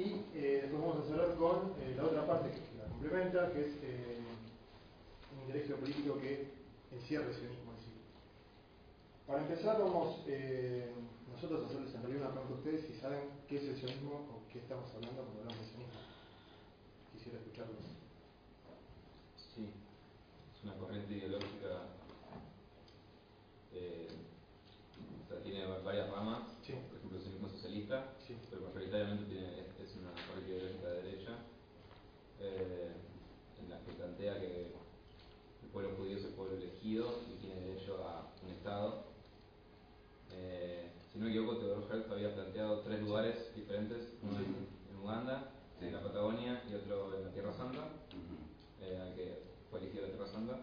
Y eh, después vamos a cerrar con eh, la otra parte que la complementa, que es eh, un interés geopolítico que encierra el sionismo en sí. Para empezar, vamos eh, nosotros a hacerles en realidad una pregunta a ustedes si saben qué es el sionismo o qué estamos hablando cuando hablamos de sionismo. Quisiera escucharlos. Sí, es una corriente ideológica, eh, o sea, tiene varias ramas, Sí. por ejemplo el sionismo socialista, Sí. pero mayoritariamente tiene, una corriente ideológica de derecha, eh, en la que plantea que el pueblo judío es el pueblo elegido y tiene derecho a un Estado. Eh, si no me equivoco, Theodor Herz había planteado tres lugares diferentes, uno en, en Uganda, en la Patagonia y otro en la Tierra Santa eh, al que fue elegido la Tierra Santa,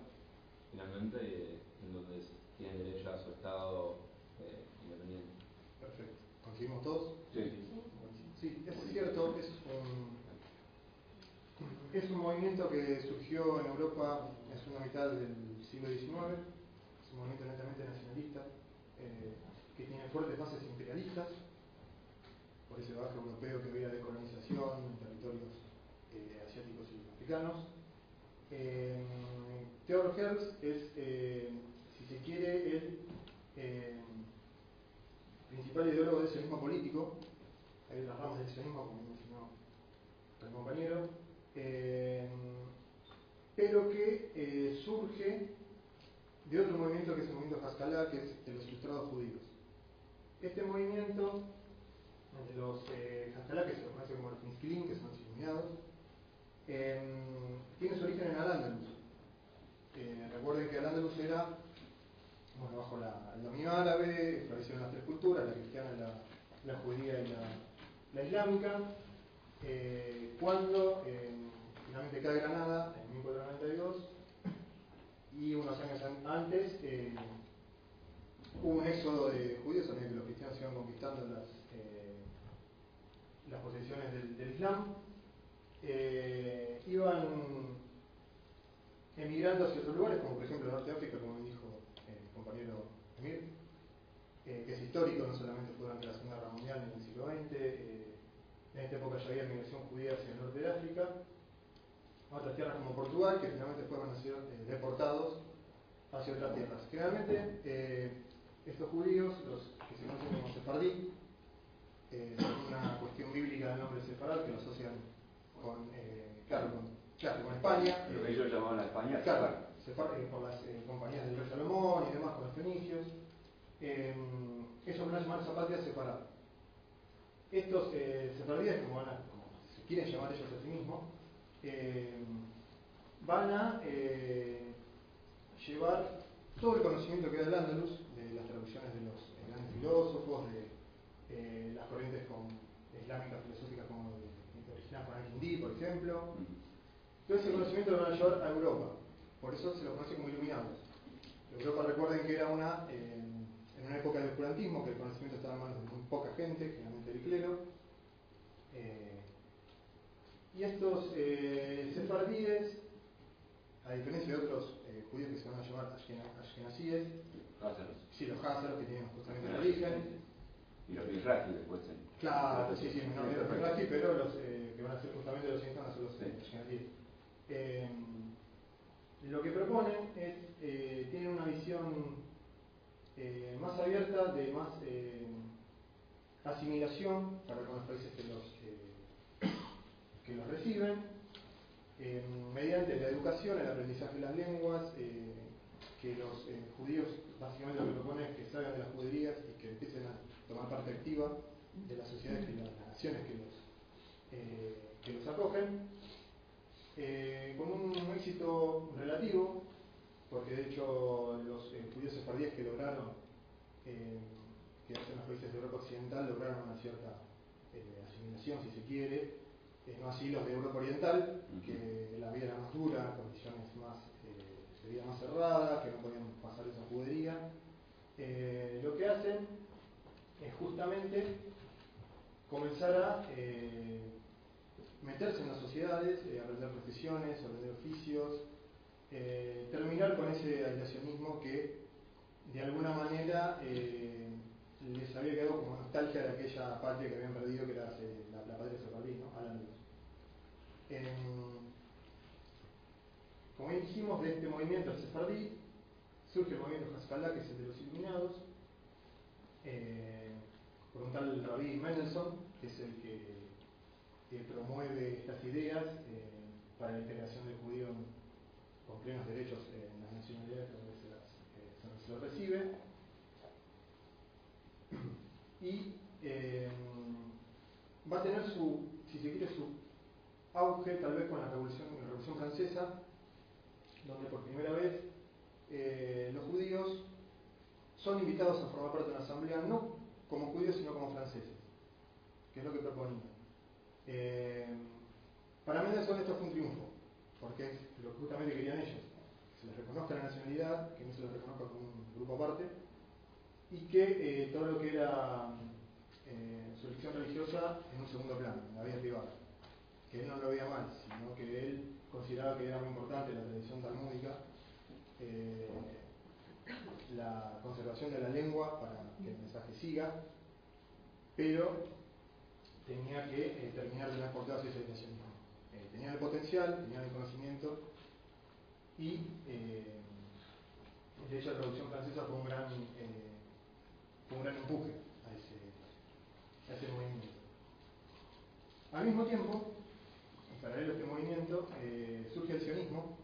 finalmente, eh, en donde tienen derecho a su Estado eh, independiente. Perfecto. ¿Coincidimos todos? Sí. Cierto, es un, es un movimiento que surgió en Europa en la segunda mitad del siglo XIX, es un movimiento netamente nacionalista, eh, que tiene fuertes bases imperialistas, por ese baje europeo que había de colonización en territorios eh, asiáticos y africanos. Eh, Theodor Herz es, eh, si se quiere, el principal ideólogo del sionismo político, hay otras ramas del sionismo, como mencionó el compañero, eh, pero que eh, surge de otro movimiento que es el movimiento Haskalah, que es de los ilustrados judíos. Este movimiento de los eh, Haskalah, que se los conoce como los Pinskilim, que son los iluminados, eh, tiene su origen en Al-Ándalus. Recuerden que Al-Ándalus era bueno, bajo la, el dominio árabe, florecieron las tres culturas, la cristiana, la, la judía y la, la islámica. Eh, cuando finalmente cae Granada, en 1492, y unos años an- antes, hubo un éxodo de judíos a medida que los cristianos iban conquistando las, eh, las posesiones del, Islam. Eh, iban emigrando hacia otros lugares, como por ejemplo el norte de África, como dijo el compañero Emir, que es histórico, no solamente fue durante la Segunda Guerra Mundial en el siglo XX, eh, en esta época ya había migración judía hacia el norte de África, a otras tierras como Portugal, que finalmente fueron a ser eh, deportados hacia otras tierras. Generalmente eh, estos judíos, los que se conocen como sefardí, eh, una cuestión bíblica del nombre sefarad, que lo asocian con, eh, claro, con, claro, con España, Lo que ellos llamaban a España. Claro, se fue, eh, por las compañías del rey Salomón y demás con los fenicios. Ellos van a llamar esa patria separada. Estos eh, como, van a, como se quieren llamar ellos a sí mismos, eh, van a eh, llevar todo el conocimiento que da el Andalus, de las traducciones de los eh, grandes filósofos, de las corrientes con, islámicas filosóficas como original Juan Al-Hindi, por ejemplo, todo ese conocimiento lo van a llevar a Europa. Por eso se lo conoce como iluminados. Europa recuerden que era una, en una época del oscurantismo, que el conocimiento estaba en manos de muy poca gente, generalmente el clero. Eh, y estos eh, sefardíes, a diferencia de otros eh, judíos que se van a llamar ashkena- ashkenazíes, sí, los házaros que tienen justamente el origen, Y los Mizrahi después. Claro, sí, sí, no no así, pero los eh, que van a ser justamente los a ser los ashkenazíes. Lo que proponen es, tienen una visión eh, más abierta, de más eh, asimilación para con los países que los, eh, que los reciben, mediante la educación, el aprendizaje de las lenguas, que los judíos básicamente lo que proponen es que salgan de las juderías y que empiecen a tomar parte activa de las sociedades y las naciones que los, que los acogen, con un éxito relativo, porque de hecho los eh, judíos sefardíes que lograron eh, quedarse en los países de Europa Occidental lograron una cierta eh, asimilación, si se quiere, Eh, no así los de Europa Oriental, que la vida era más dura, condiciones más, eh, de vida más cerradas, que no podían pasar esa judería. Lo que hacen es justamente comenzar a meterse en las sociedades, aprender profesiones, aprender oficios, eh, terminar con ese aislacionismo que de alguna manera eh, les había quedado como nostalgia de aquella patria que habían perdido, que era eh, la, patria sefardí, ¿no? Al Andalus. Em, como dijimos, de este movimiento sefardí surge el movimiento Haskalá, que es el de los iluminados, por un tal Rabí Mendelssohn, que es el que, promueve estas ideas para la integración del judío con plenos derechos en las nacionalidades donde se, las, eh, recibe. Y eh, va a tener su, si se quiere, su auge tal vez con la Revolución, la Revolución Francesa, donde por primera vez eh, los judíos son invitados a formar parte de una asamblea no como judíos sino como franceses, que es lo que proponían. Eh, para Mendelssohn esto fue un triunfo, porque es lo que justamente querían ellos, que se les reconozca la nacionalidad, que no se les reconozca como un grupo aparte, y que eh, todo lo que era eh, su elección religiosa en un segundo plano, en la vida privada. Que él no lo veía mal, sino que él consideraba que era muy importante la tradición talmúdica, eh, la conservación de la lengua para que el mensaje siga, pero tenía que terminar de todas ese aislacionismo. Eh, tenían el potencial, tenían el conocimiento y eh, de hecho la Revolución Francesa fue un gran, eh, un gran empuje a ese, movimiento. Al mismo tiempo, en paralelo a este movimiento, eh, surge el sionismo,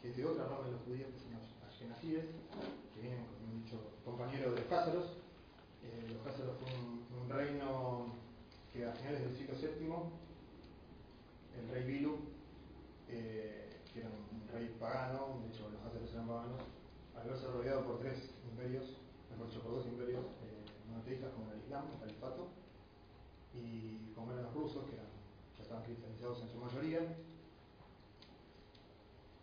que es de otra rama de los judíos, que son los ashkenazíes, que vienen, como he dicho, compañeros de cázaros. Eh, los cázaros fue un, un reino que a finales del siglo VII, el rey Bilu, eh, que era un, rey pagano, de hecho los cázaros eran paganos, al verse rodeado por tres imperios, mejor dicho, por dos imperios eh, monoteístas como el Islam, el califato, y como eran los rusos, que eran, ya estaban cristianizados en su mayoría.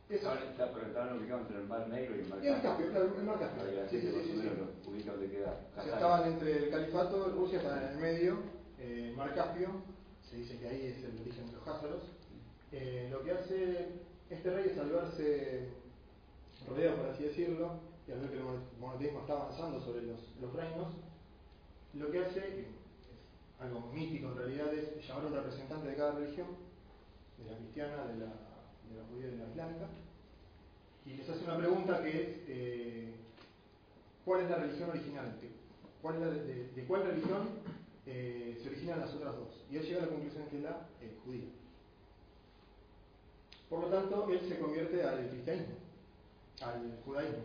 Eso- Estaban, está- pero estaban ubicados entre el Mar Negro y el Mar Y el Caspio, claro, el Mar Caspio. Sí, sí, gente sí, sí, más o sí. menos lo ubica donde queda. O sea, Kazán. estaban entre el califato, Rusia estaba en el medio, eh, el mar Caspio, se dice que ahí es el origen de los házaros. Eh, lo que hace este rey es al verse rodeado, por así decirlo, y al ver que el mono- monoteísmo está avanzando sobre los, reinos, lo que hace, que es algo mítico en realidad, es llamar a un representante de cada religión, de la cristiana, de la, judía y de la islámica, y les hace una pregunta que es, eh, ¿cuál es la religión original? ¿De cuál, es la- de, de cuál religión eh, se originan las otras dos? Y él llega a la conclusión que es la eh, judía. Por lo tanto, él se convierte al cristianismo, al judaísmo.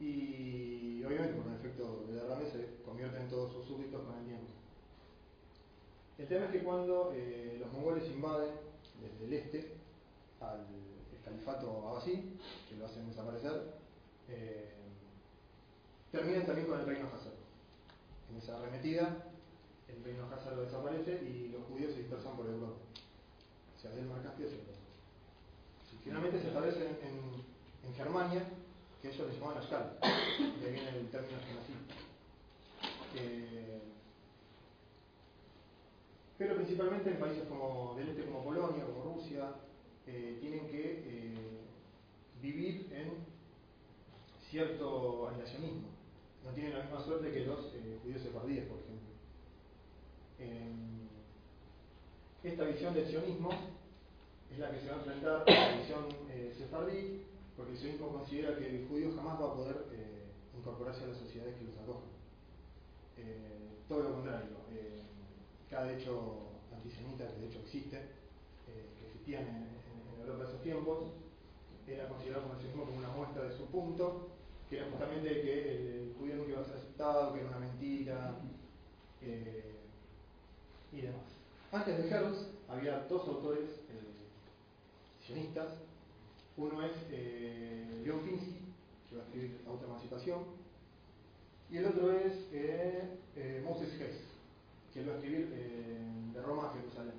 Y obviamente por un efecto de derrame se convierte en todos sus súbditos con el tiempo. El tema es que cuando eh, los mongoles invaden desde el este al el califato abasí, que lo hacen desaparecer, eh, terminan también con el reino házaro. En esa arremetida, el reino házaro desaparece y los judíos se dispersan por Europa. O sea, del Mar Caspio. Y finalmente se establece en, en- en Germania, que ellos le llamaban de ahí viene el término genocid. Eh, pero principalmente en países como del este como Polonia, como Rusia, eh, tienen que eh, vivir en cierto aislacionismo. No tienen la misma suerte que los eh, judíos sefardíes, por ejemplo. Esta visión del sionismo es la que se va a enfrentar a la visión eh, sefardí, porque el sionismo considera que el judío jamás va a poder eh, incorporarse a las sociedades que los acogen. Eh, todo lo contrario. eh, cada hecho antisemita, que de hecho existe, que existían en, en- Europa de esos tiempos, era considerado como el sionismo como una muestra de su punto, que era justamente que el judío nunca iba a ser aceptado, que era una mentira, y demás. Antes de Hertz había dos autores eh, sionistas. Uno es eh, Leon Pinsky, que va a escribir Autoemancipación, y el otro es eh, eh, Moses Hess, que va a escribir de Roma a Jerusalén.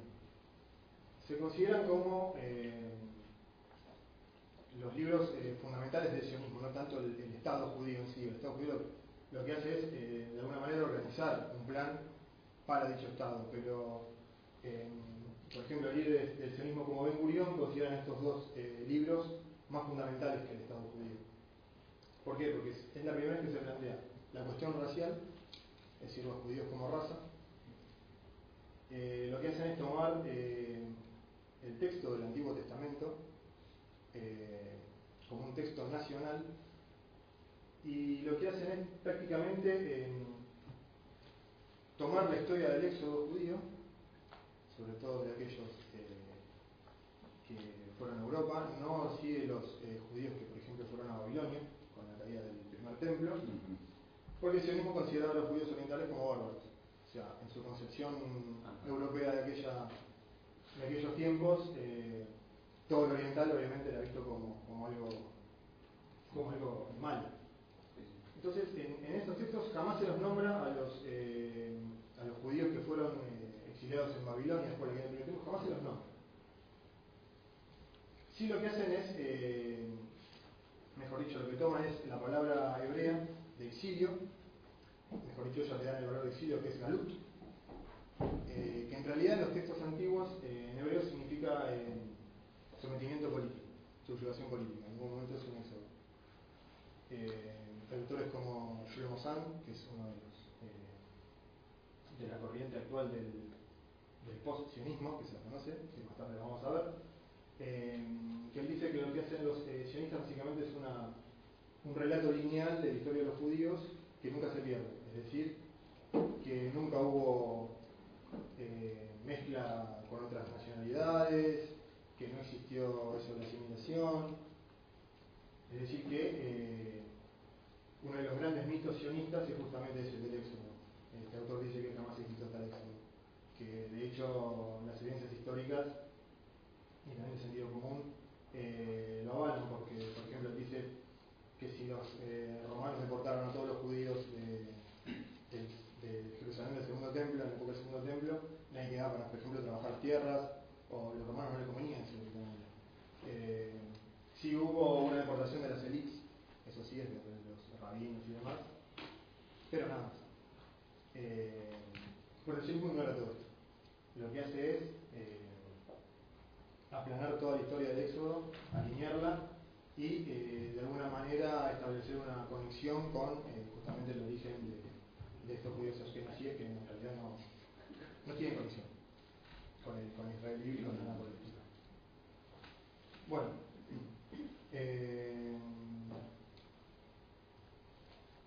se consideran como los libros fundamentales del sionismo, no tanto el, Estado judío en sí. El Estado judío lo, que hace es, de alguna manera, organizar un plan para dicho Estado, pero, por ejemplo, líderes del sionismo como Ben Gurión consideran estos dos libros más fundamentales que el Estado judío. ¿Por qué? Porque es, la primera vez que se plantea la cuestión racial, es decir, los judíos como raza, eh, lo que hacen es tomar eh, el texto del Antiguo Testamento eh, como un texto nacional y lo que hacen es prácticamente tomar la historia del éxodo judío, sobre todo de aquellos que fueron a Europa, no así de los judíos que por ejemplo fueron a Babilonia con la caída del primer templo, porque el sionismo consideraba a los judíos orientales como bárbaros. O sea, en su concepción europea de, aquella, de aquellos tiempos, eh, todo lo oriental obviamente era visto como, como algo como algo malo. Entonces, en, en, estos textos jamás se los nombra a los, eh, los judíos que fueron eh, exiliados en Babilonia de la guerra tiempo, jamás se los nombra. Sí lo que hacen es, eh, mejor dicho, lo que toman es la palabra hebrea de exilio, mejor dicho, ya le dan el valor de exilio que es galut, eh, que en realidad en los textos antiguos en hebreo significa sometimiento político, subjugación política, en ningún momento es un éxodo. traductores como Shlomo San, que es uno de los de la corriente actual del, del post-sionismo, que se lo conoce, que más tarde vamos a ver, que él dice que lo que hacen los sionistas básicamente es una, un relato lineal de la historia de los judíos que nunca se pierde, es decir, que nunca hubo eh, mezcla con otras nacionalidades, que no existió eso de la asimilación, es decir, que eh, uno de los grandes mitos sionistas es justamente ese del éxodo. Este autor dice que jamás existió tal éxodo, que de hecho las evidencias históricas y también el sentido común eh, lo avalan, porque por ejemplo dice que si los eh, romanos deportaron a todos los judíos de, de, Jerusalén del segundo templo, en la época del segundo templo, nadie quedaba para, por ejemplo, trabajar tierras, o los romanos no le convenían eh, Sí hubo una deportación de las élites, eso sí, es de, los rabinos y demás, pero nada más. Eh, sionismo ignora todo esto. Lo que hace es eh, aplanar toda la historia del éxodo, alinearla y eh, de alguna manera establecer una conexión con eh, justamente el origen de, de estos judíos askenazíes que en realidad no, no tienen conexión con, el, con Israel bíblico nada por el estilo. Bueno,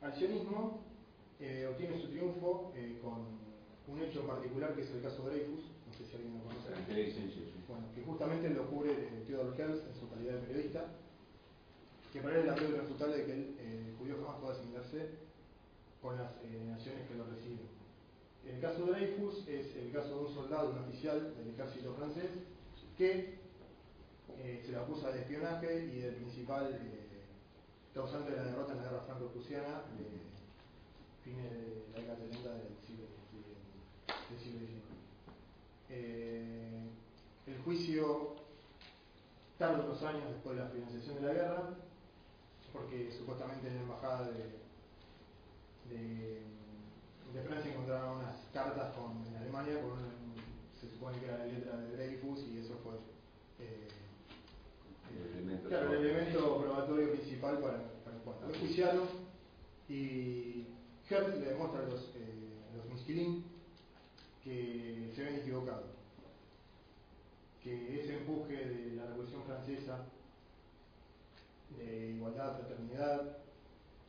al sionismo eh, obtiene su triunfo eh, con un hecho particular que es el caso Dreyfus, no sé si alguien lo conoce. Sí, sí, sí. Bueno, que justamente lo cubre Theodore Herz en su calidad de periodista que para él es la prueba irrefutable de que el eh, judío jamás puede asimilarse con las eh, naciones que lo reciben. El caso de Dreyfus es el caso de un soldado, un oficial del ejército francés, que eh, se le acusa de espionaje y del principal eh, causante de la derrota en la guerra franco-prusiana de fines de la década 70 del siglo, del siglo XIX. el juicio tarda unos años después de la finalización de la guerra, porque supuestamente en la embajada de, de, de Francia encontraron unas cartas con, en Alemania con se supone que era la letra de Dreyfus y eso fue eh, el, elemento claro, el elemento probatorio principal para, para lo juiciaron y Le demuestra a los, eh, Misquilín que se habían equivocado que ese empuje de la Revolución Francesa de igualdad, fraternidad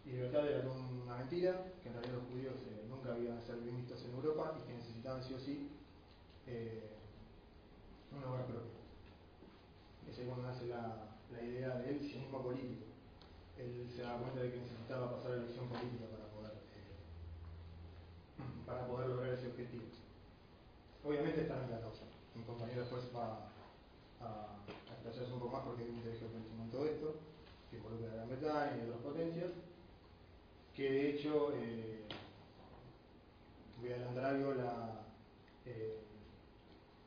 y libertad era una mentira, que en realidad los judíos eh, nunca habían ser vistos en Europa y que necesitaban sí o sí eh, un hogar propio. Esa es cuando nace la, la idea del sionismo político. Él se da cuenta de que necesitaba pasar a la elección política para para poder lograr ese objetivo. Obviamente está en la causa. Mi compañero después va a, a explayarse un poco más porque hay un interés geopolítico en todo esto que involucra a Gran Bretaña y otras potencias, que de hecho, eh, voy a adelantar algo, la, eh,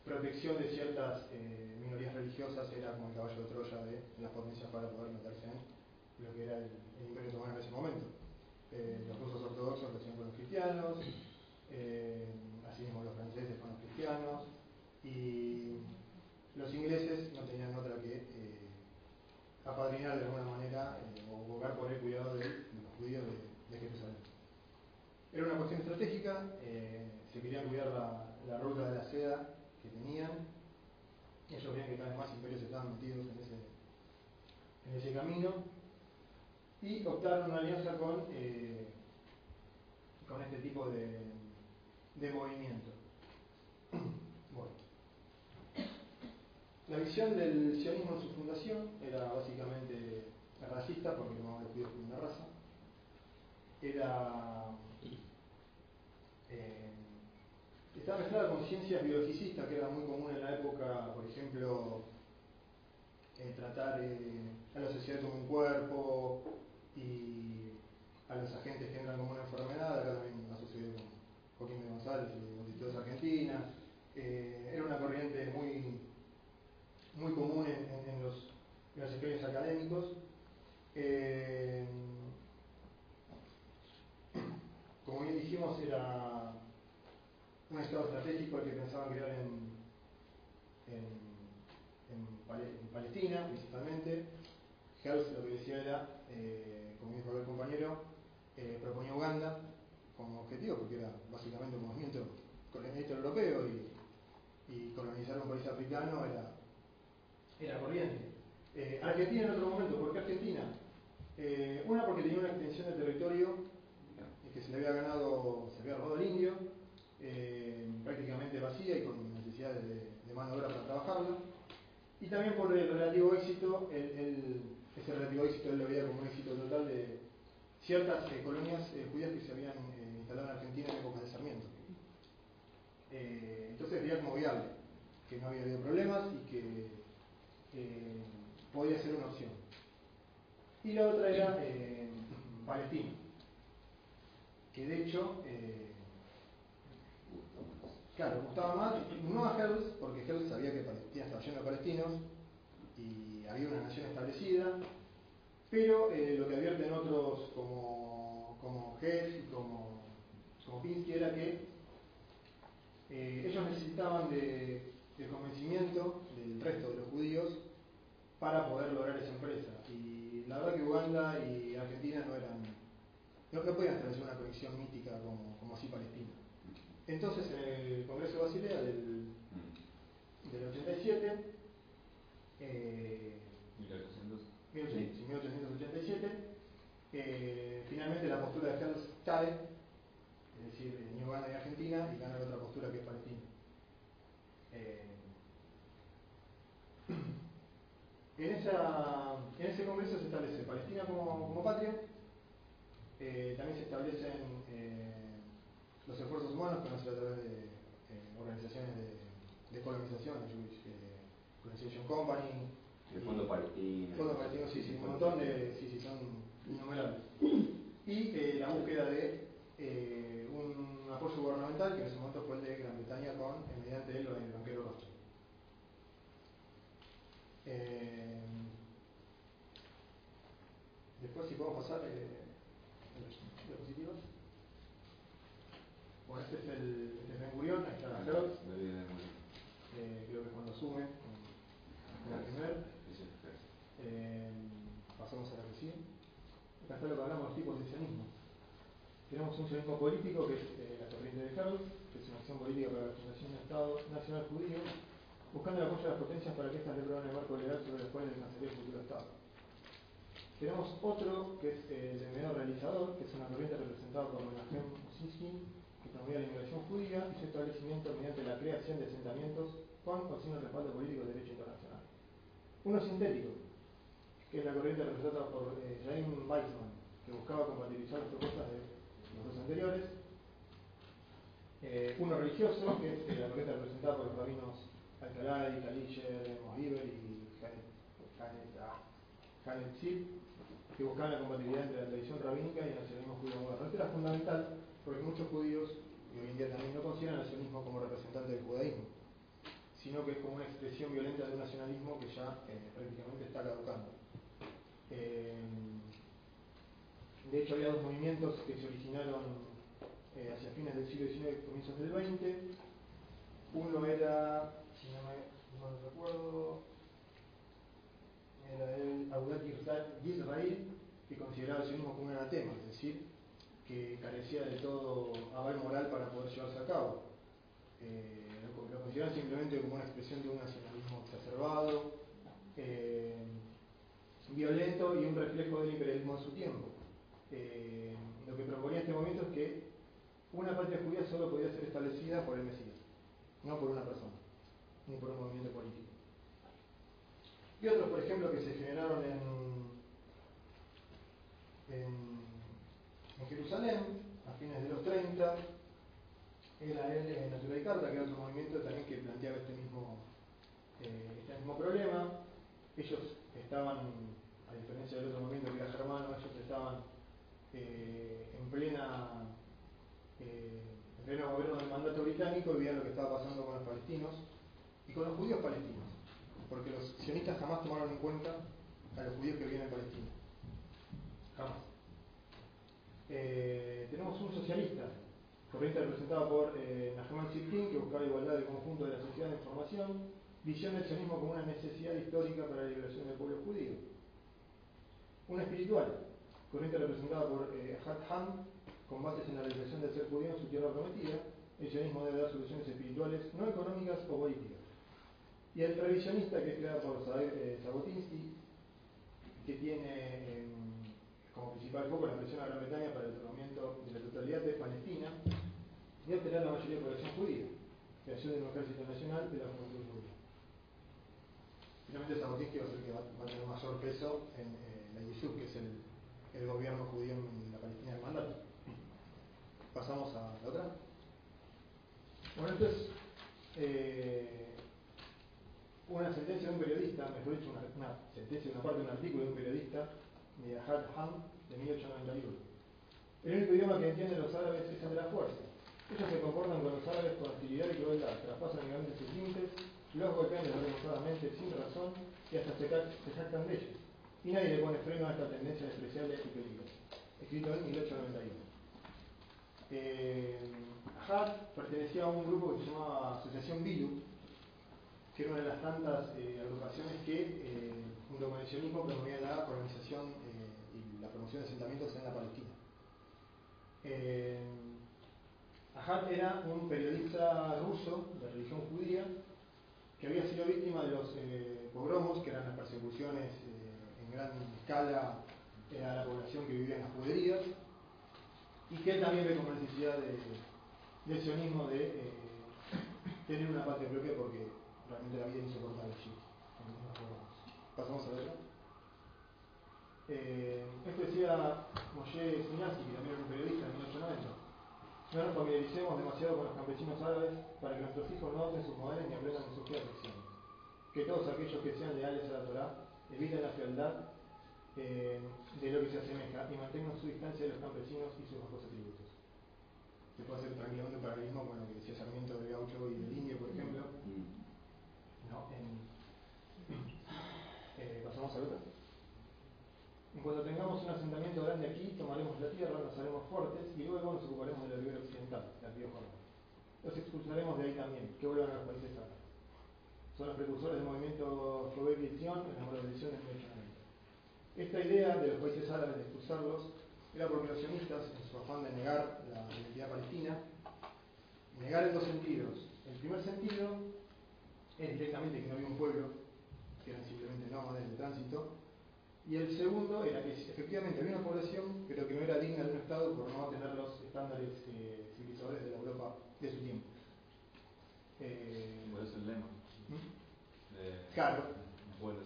protección de ciertas eh, minorías religiosas era como el caballo de Troya de las potencias para poder meterse en lo que era el, el Imperio Otomano en ese momento. Los rusos ortodoxos lo hacían los cristianos, eh, así mismo los franceses los cristianos, y los ingleses no tenían otra que eh, apadrinar de alguna manera eh, o abogar por el cuidado de, de los judíos de, de Jerusalén. Era una cuestión estratégica, se quería cuidar la, ruta de la seda que tenían, ellos veían que cada vez más imperios estaban metidos en ese, en ese camino, y optaron una alianza con, con este tipo de, de movimiento. Bueno. La visión del sionismo en su fundación era básicamente racista, porque no judíos como una raza. Era. Eh, estaba mezclada con ciencias biologicistas, que era muy común en la época, por ejemplo, eh, tratar eh, a la sociedad como un cuerpo y a los agentes que entran como una enfermedad, acá también ha sucedido Joaquín de González y Constitución Argentina. Eh, era una corriente muy, muy común en, los, en los estudios académicos. Eh, como bien dijimos, era un estado estratégico el que pensaban crear en, Palestina principalmente. Gers lo que decía era, eh, como dijo el compañero, eh, proponía Uganda como objetivo, porque era básicamente un movimiento colonialista europeo y, colonizar un país africano era, era corriente. Eh, Argentina en otro momento, ¿por qué Argentina? Eh, una porque tenía una extensión de territorio que se le había ganado, se había robado el indio, eh, prácticamente vacía y con necesidades de, mano de obra para trabajarla. Y también por el relativo éxito, ese relativo éxito él lo veía como un éxito total de ciertas eh, colonias eh, judías que se habían eh, instalado en Argentina en épocas de Sarmiento. Eh, entonces veía como viable, que no había habido problemas y que eh, podía ser una opción. Y la otra era Palestina, que de hecho Claro, gustaba más, no a Hels, porque Hels sabía que Palestina estaba lleno de palestinos y había una nación establecida, pero eh, lo que advierten otros como, como Hess y como, como Pinsky era que eh, ellos necesitaban de, del convencimiento del resto de los judíos para poder lograr esa empresa. Y la verdad que Uganda y Argentina no eran, no, no podían establecer una conexión mítica como, como así Palestina. Entonces, en el Congreso de Basilea del, del 87, eh, 1800. 1887, eh, finalmente la postura de Hels cae, decir, el niño gana de Argentina y gana la otra postura que es Palestina. Eh, en, esa, en ese congreso se establece Palestina como, como patria, eh, también se establecen eh, los esfuerzos humanos que van a ser a través de eh, organizaciones de, de colonización, Jewish Colonization Company. El Fondo Palestino. El Fondo Palestino, sí, sí, un montón de, sí, sí, son innumerables. Y la búsqueda de eh, un apoyo gubernamental, que en ese momento fue el de Gran Bretaña con, eh, mediante él, el banquero Rothschild. Eh, después, si podemos pasar eh, diapositivas. Bueno, este es el, este es Ben Gurion, ahí está Herzl, eh, creo que cuando asume, en la primera. Eh, pasamos a la que sigue. Acá está lo que hablamos de los tipos de sionismo. Tenemos un sionismo político, que es eh, la corriente de Herzl, que es una acción política para la fundación de Estado nacional judío, buscando el apoyo de las potencias para que éstas le prueben el marco legal sobre el cual descansaría el futuro Estado. Tenemos otro, que es eh, el de medio realizador, que es una corriente representada por Menachem Usinski, que promovía la inmigración judía y su establecimiento mediante la creación de asentamientos con o sin el respaldo político del derecho internacional. Uno sintético, que es la corriente representada por eh, Jaime Weizmann, que buscaba compatibilizar las propuestas de anteriores. Eh, uno religioso, que es eh, la corriente representada por los rabinos Alcalá, Kalischer, Mosbiber y Hanet Zip, que buscaban la compatibilidad entre la tradición rabínica y el nacionalismo judío moderno. Esto era fundamental porque muchos judíos, y hoy en día también no consideran al sionismo como representante del judaísmo, sino que es como una expresión violenta de un nacionalismo que ya eh, prácticamente está caducando. De hecho, había dos movimientos que se originaron eh, hacia fines del siglo XIX y comienzos del XX. Uno era, si no me recuerdo, era el Audat Israel, que consideraba el sionismo como un anatema, es decir, que carecía de todo aval moral para poder llevarse a cabo. Eh, lo, lo consideraban simplemente como una expresión de un nacionalismo exacerbado, eh, violento y un reflejo del imperialismo de su tiempo. Lo que proponía este movimiento es que una patria judía solo podía ser establecida por el Mesías, no por una persona, ni por un movimiento político. Y otros, por ejemplo, que se generaron en, Jerusalén a fines de los 30, era el Natura y Carta, que era otro movimiento también que planteaba este mismo, eh, este mismo problema. Ellos estaban, a diferencia del otro movimiento que era germano, ellos estaban en plena eh, en pleno gobierno del mandato británico y veían lo que estaba pasando con los palestinos y con los judíos palestinos, porque los sionistas jamás tomaron en cuenta a los judíos que vivían en Palestina. Jamás. Eh, tenemos un socialista, corriente representada por eh, Nachman Sitkin, que buscaba igualdad del conjunto de la sociedad de información, visión del sionismo como una necesidad histórica para la liberación del pueblo judío. Un espiritual, corriente representada por eh, Ham, con bases en la realización del ser judío en su tierra prometida, el sionismo debe dar soluciones espirituales, no económicas o políticas. Y el revisionista, que es creado por eh, Sabotinsky, que tiene eh, como principal foco la presión a Gran Bretaña para el tratamiento de la totalidad de Palestina y obtener la mayoría de población judía, creación de un ejército nacional de la juventud judía. Finalmente Sabotinsky va a ser que va a tener mayor peso en eh, la Yishuv, que es el, el gobierno judío en la Palestina del mandato. Pasamos a la otra. Bueno, entonces, eh, una sentencia de un periodista, mejor dicho, una, sentencia de una parte de un artículo de un periodista, de Ahad Ham, de 1891. El único idioma que entienden los árabes es el de la fuerza. Ellos se comportan con los árabes con hostilidad y crueldad, traspasan legalmente sus límites, los golpean desvergonzadamente sin razón y hasta se, se jactan de ellos y nadie le pone freno a esta tendencia despreciable y peligrosa. Escrito en 1891. Eh, Hart pertenecía a un grupo que se llamaba Asociación Bilu, que era una de las tantas eh, agrupaciones que, eh, junto con el sionismo, promovía la organización eh, y la promoción de asentamientos en la Palestina. Eh, Ahad era un periodista ruso de religión judía que había sido víctima de los pogromos, que eran las persecuciones eh, en gran escala eh, a la población que vivía en las juderías, y que él también ve como necesidad de, sionismo de eh, tener una patria propia porque realmente la vida es insoportable allí. Pasamos a verlo. Eh, esto decía Moshe Sinaski, que también era un periodista en 1890. No nos familiaricemos demasiado con los campesinos árabes para que nuestros hijos no adopten sus modales ni aprendan de sus perfecciones. Que todos aquellos que sean leales a la Torah eviten la fealdad eh, de lo que se asemeja y mantengan su distancia de los campesinos y sus bajos atributos. Se puede hacer tranquilamente un paralelismo con lo que decía Sarmiento del Gaucho y del Indio, por ejemplo. No, en, eh, pasamos al otro. Y cuando tengamos un asentamiento grande aquí, tomaremos la tierra, nos haremos fuertes y luego nos ocuparemos de la ribera occidental, del río Jordán. Los expulsaremos de ahí también, que vuelvan a los países árabes. Son los precursores del movimiento Jovel Edición en la elección de 1890. Esta idea de los países árabes de expulsarlos era porque los sionistas, en su afán de negar la identidad palestina, negar en dos sentidos. El primer sentido es directamente que no había un pueblo, que eran simplemente nómades de tránsito, y el segundo era que efectivamente había una población, pero que no era digna de un Estado por no tener los estándares eh, civilizadores de la Europa de su tiempo. Eh, Por eso el lema. ¿Mm? De, Claro. Pueblos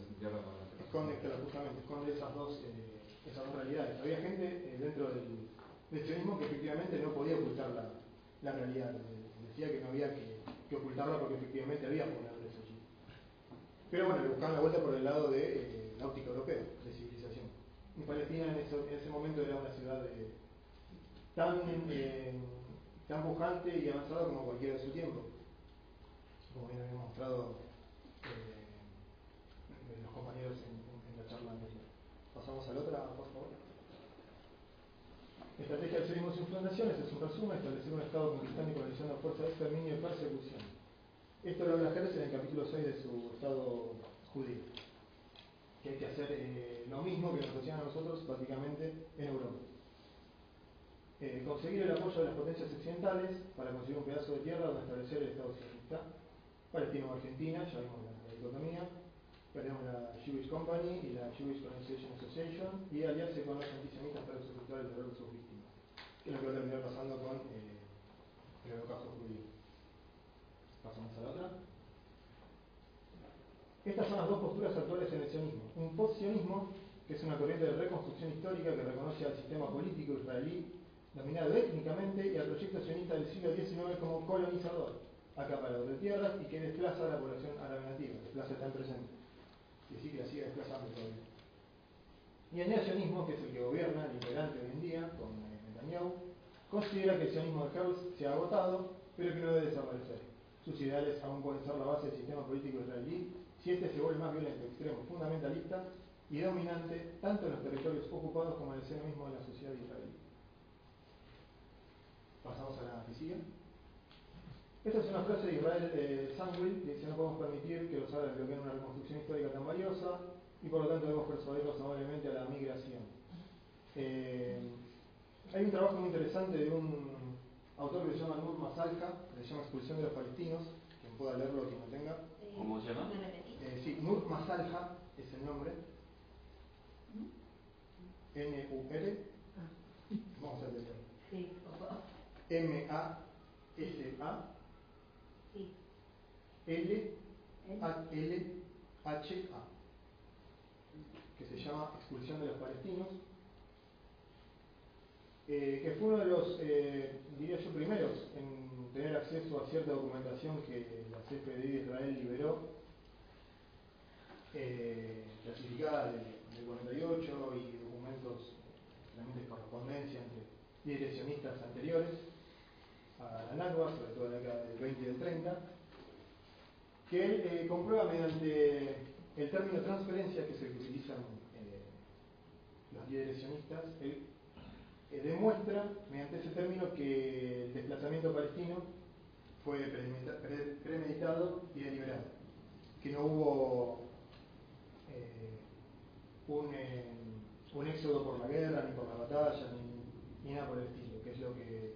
esconde, claro, justamente, esconde esas dos, eh, esas dos realidades. Había gente eh, dentro del, del que efectivamente no podía ocultar la, la realidad. Eh, Decía que no había que, ocultarla porque efectivamente había pobladores allí. Pero bueno, le buscaban la vuelta por el lado de eh, la óptica europea, de civilización. Y Palestina en, en ese momento era una ciudad eh, tan, eh, tan pujante y avanzada como cualquiera de su tiempo. como bien habían mostrado eh, los compañeros en, en, la charla anterior. Pasamos a la otra, por favor. Estrategia del sionismo sin fundaciones es un resumen, establecer un Estado conquistando y colonizando fuerza de exterminio y persecución. Esto lo habla Jerez en el capítulo 6 de su Estado judío. Que hay que hacer eh, lo mismo que nos hacían a nosotros prácticamente en Europa. Eh, conseguir el apoyo de las potencias occidentales para conseguir un pedazo de tierra donde establecer el Estado sionista. Palestino o Argentina, ya vimos la dicotomía. Tenemos la Jewish Company y la Jewish Colonization Association y aliarse con los antisemitas para el terror de sus víctimas. Que es lo que va a terminar pasando con eh, el holocausto judío. Pasamos a la otra. Estas son las dos posturas actuales en el sionismo. Un post-sionismo, que es una corriente de reconstrucción histórica que reconoce al sistema político israelí dominado étnicamente y al proyecto sionista del siglo XIX como colonizador, acaparador de tierras y que desplaza a la población árabe nativa, desplaza en presente. Así que sigue desplazando todavía. Y el neosionismo, que es el que gobierna el imperante hoy en día, con eh, Netanyahu, considera que el sionismo de Herzl se ha agotado, pero que no debe desaparecer. Sus ideales aún pueden ser la base del sistema político israelí si este se vuelve más violento, extremo, fundamentalista y dominante tanto en los territorios ocupados como en el seno mismo de la sociedad israelí. Pasamos a la que. Esta es una frase de Israel eh, Sandwell que dice no podemos permitir que los árabes bloqueen una reconstrucción histórica tan valiosa y por lo tanto debemos persuadirlos amablemente a la migración. Eh, hay un trabajo muy interesante de un autor que se llama Nur Masalka, que se llama Expulsión de los Palestinos, quien pueda leerlo, quien lo tenga. ¿Cómo se llama? Eh, sí, Nur Masalha es el nombre. N-U-R. Vamos a leerlo. Sí, por favor. M-A-S-A. Sí. L-L-H-A. Que se llama Expulsión de los Palestinos. Eh, que fue uno de los, eh, diría yo, primeros en tener acceso a cierta documentación que la CFDI de Israel liberó, eh, clasificada del, del 48 y documentos realmente correspondencia entre líderes sionistas anteriores a la NACBA, sobre todo en la década del 20 y del 30, que él eh, comprueba mediante el término transferencia que se utilizan eh, los líderes sionistas, él eh, demuestra mediante ese término que el desplazamiento palestino fue premeditado y deliberado, que no hubo eh, un, eh, un, éxodo por la guerra, ni por la batalla, ni, ni, nada por el estilo, que es lo que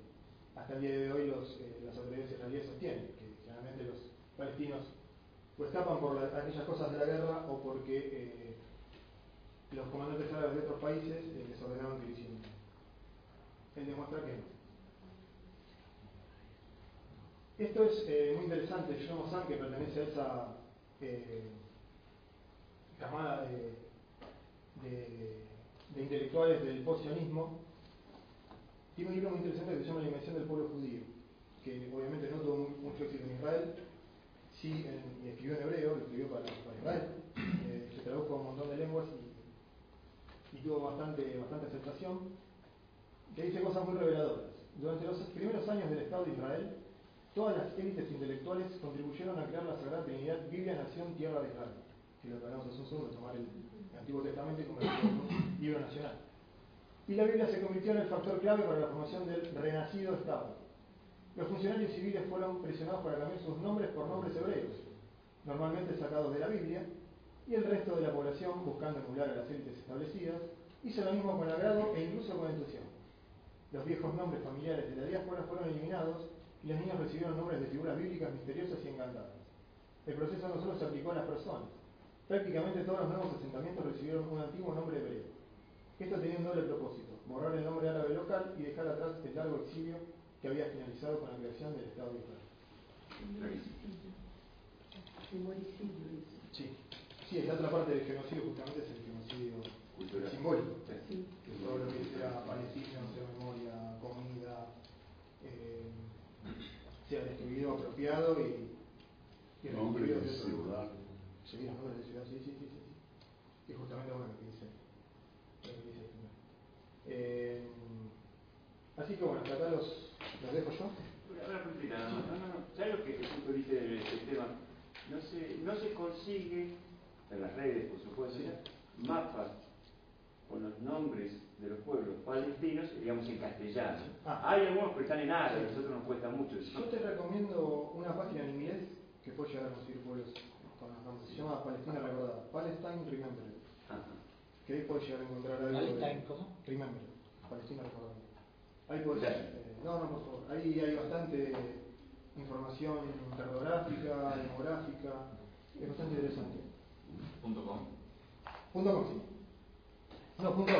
hasta el día de hoy los, las autoridades israelíes sostienen, que generalmente los palestinos o escapan por la, aquellas cosas de la guerra o porque los comandantes árabes de otros países les ordenaban que lo hicieran él demuestra que no. Esto es eh, muy interesante. Shlomo San, que pertenece a esa eh, camada de, de, de, intelectuales del posicionismo, tiene un libro muy interesante que se llama La invención del pueblo judío, que obviamente no tuvo mucho éxito en Israel, sí escribió en hebreo, lo escribió para, Israel, eh, se tradujo a un montón de lenguas y, tuvo bastante, bastante aceptación que dice cosas muy reveladoras. Durante los primeros años del Estado de Israel, todas las élites intelectuales contribuyeron a crear la Sagrada Trinidad, Biblia, Nación, Tierra de Israel. Que lo hablamos hace un segundo, tomar el, Antiguo Testamento y convertirlo en libro nacional. Y la Biblia se convirtió en el factor clave para la formación del renacido Estado. Los funcionarios civiles fueron presionados para cambiar sus nombres por nombres hebreos, normalmente sacados de la Biblia, y el resto de la población, buscando emular a las élites establecidas, hizo lo mismo con agrado e incluso con entusiasmo los viejos nombres familiares de la diáspora fueron eliminados y los niños recibieron nombres de figuras bíblicas misteriosas y encantadas. El proceso no solo se aplicó a las personas, prácticamente todos los nuevos asentamientos recibieron un antiguo nombre hebreo. Esto tenía un doble propósito, borrar el nombre árabe local y dejar atrás el largo exilio que había finalizado con la creación del Estado de Israel. Sí, sí, la otra parte del genocidio justamente es el genocidio simbólico, sí. que todo lo que sea palestino, sea memoria, comida, eh, sea destruido, apropiado y, y Nombre de otro- ciudad. Sí, los nombres de ciudad, sí, sí, sí, sí. Y justamente bueno lo que dice, lo que dice el primero. Eh, así que bueno, hasta acá los, los dejo yo. Una una preguntita, no, no, no, ¿sabes lo que es el punto de vista del sistema no se, no se consigue, en las redes por supuesto, mapas con los nombres de los pueblos palestinos, digamos en castellano. Ah. Hay algunos que están en árabe, a nosotros nos cuesta mucho. Yo te recomiendo una página en inglés que puede llegar a conseguir pueblos con los nombres. Se llama Palestina Recordada. Palestine Remembered. Ajá. Que ahí puedes llegar a encontrar algo. de- Palestine, ¿cómo? Remembered. Palestina Recordada. Ahí. Ya. eh, no, no, por favor. Ahí hay bastante información cartográfica, demográfica es bastante interesante. ¿Punto com? Punto com, sí. No, punto.